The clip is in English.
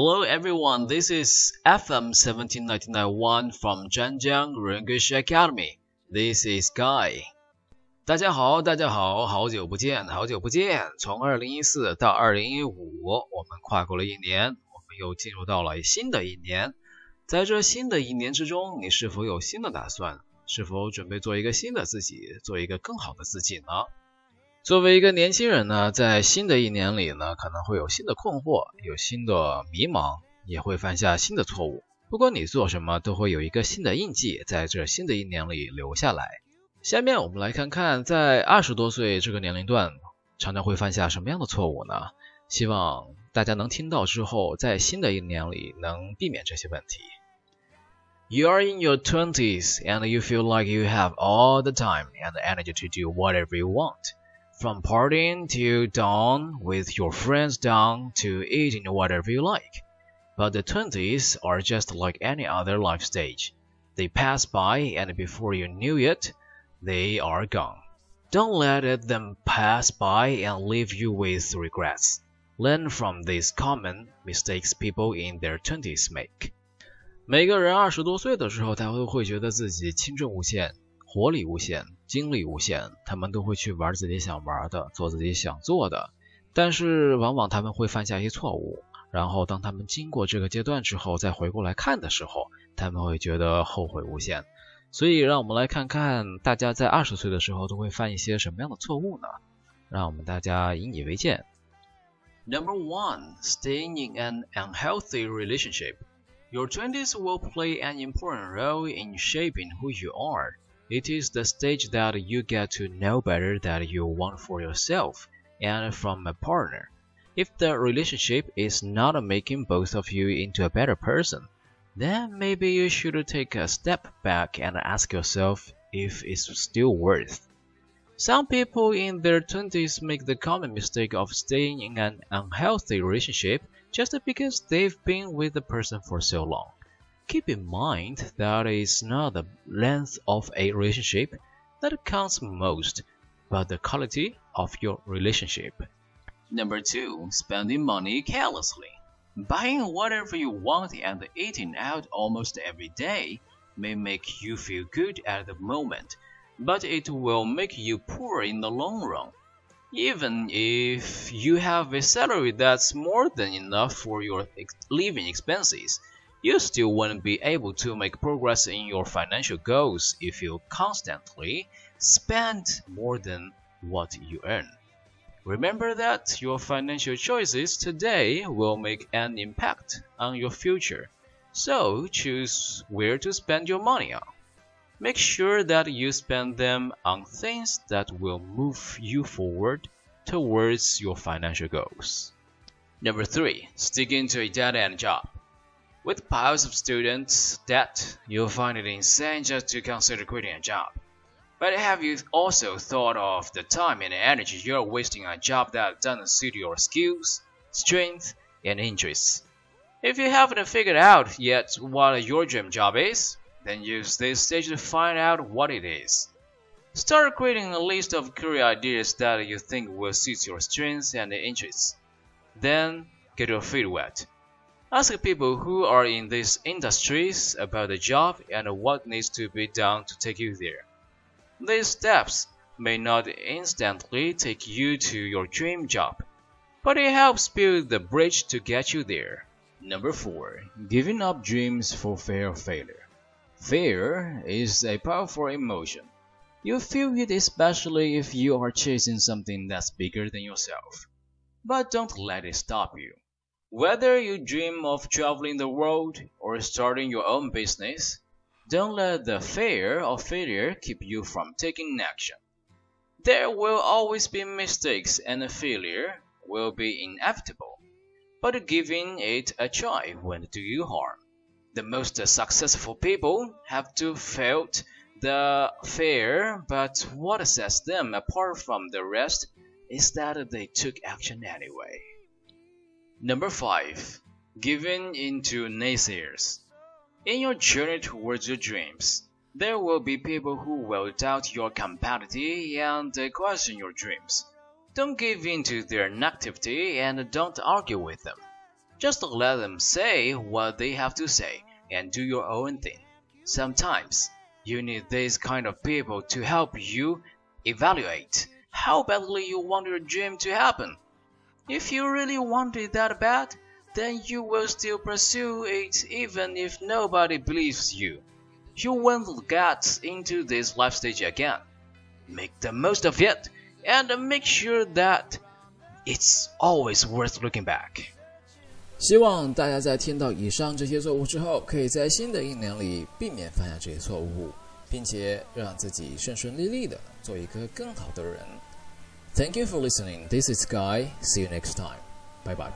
Hello everyone, this is FM 17991 from Zhanjiang English Academy. This is Guy. 大家好，大家好，好久不见，好久不见。从二零一四到二零一五，我们跨过了一年，我们又进入到了新的一年。在这新的一年之中，你是否有新的打算？是否准备做一个新的自己，做一个更好的自己呢？作为一个年轻人呢，在新的一年里呢，可能会有新的困惑，有新的迷茫，也会犯下新的错误。不管你做什么，都会有一个新的印记在这新的一年里留下来。下面我们来看看，在二十多岁这个年龄段，常常会犯下什么样的错误呢？希望大家能听到之后，在新的一年里能避免这些问题。You are in your twenties and you feel like you have all the time and energy to do whatever you want. From partying till dawn with your friends down to eating whatever you like. But the twenties are just like any other life stage. They pass by and before you knew it, they are gone. Don't let them pass by and leave you with regrets. Learn from these common mistakes people in their twenties make. 每个人二十多岁的时候，他都会觉得自己青春无限、 活力无限、精力无限，他们都会去玩自己想玩的，做自己想做的。但是往往他们会犯下一些错误，然后当他们经过这个阶段之后，再回过来看的时候，他们会觉得后悔无限。所以，让我们来看看大家在二十岁的时候都会犯一些什么样的错误呢？让我们大家引以为戒。Number one, staying in an unhealthy relationship. Your twenties will play an important role in shaping who you are. It is the stage that you get to know better that you want for yourself and from a partner. If the relationship is not making both of you into a better person, then maybe you should take a step back and ask yourself if it's still worth. Some people in their 20s make the common mistake of staying in an unhealthy relationship just because they've been with the person for so long. Keep in mind that it's not the length of a relationship that counts most, but the quality of your relationship. Number two, spending money carelessly. Buying whatever you want and eating out almost every day may make you feel good at the moment, but it will make you poor in the long run. Even if you have a salary that's more than enough for your living expenses, you still won't be able to make progress in your financial goals if you constantly spend more than what you earn. Remember that your financial choices today will make an impact on your future, so choose where to spend your money on. Make sure that you spend them on things that will move you forward towards your financial goals. Number three, sticking to a dead end job. With piles of students debt, you'll find it insane just to consider quitting a job. But have you also thought of the time and energy you're wasting on a job that doesn't suit your skills, strengths, and interests? If you haven't figured out yet what your dream job is, then use this stage to find out what it is. Start creating a list of career ideas that you think will suit your strengths and interests. Then get your feet wet. Ask people who are in these industries about the job and what needs to be done to take you there. These steps may not instantly take you to your dream job, but it helps build the bridge to get you there. Number 4. Giving up dreams for fear of failure. Fear is a powerful emotion. You feel it especially if you are chasing something that's bigger than yourself. But don't let it stop you. Whether you dream of traveling the world or starting your own business, don't let the fear of failure keep you from taking action. There will always be mistakes and failure will be inevitable, but giving it a try won't do you harm. The most successful people have to felt the fear, but what sets them apart from the rest is that they took action anyway. Number 5. Giving into naysayers. In your journey towards your dreams, there will be people who will doubt your capacity and question your dreams. Don't give in to their negativity and don't argue with them. Just let them say what they have to say and do your own thing. Sometimes you need these kind of people to help you evaluate how badly you want your dream to happen. If you really want it that bad, then you will still pursue it even if nobody believes you. You won't get into this life stage again. Make the most of it and make sure that it's always worth looking back. 希望大家在听到以上这些错误之后，可以在新的一年里避免犯下这些错误，并且让自己顺顺利利的做一个更好的人。 Thank you for listening. This is Guy. See you next time. Bye bye.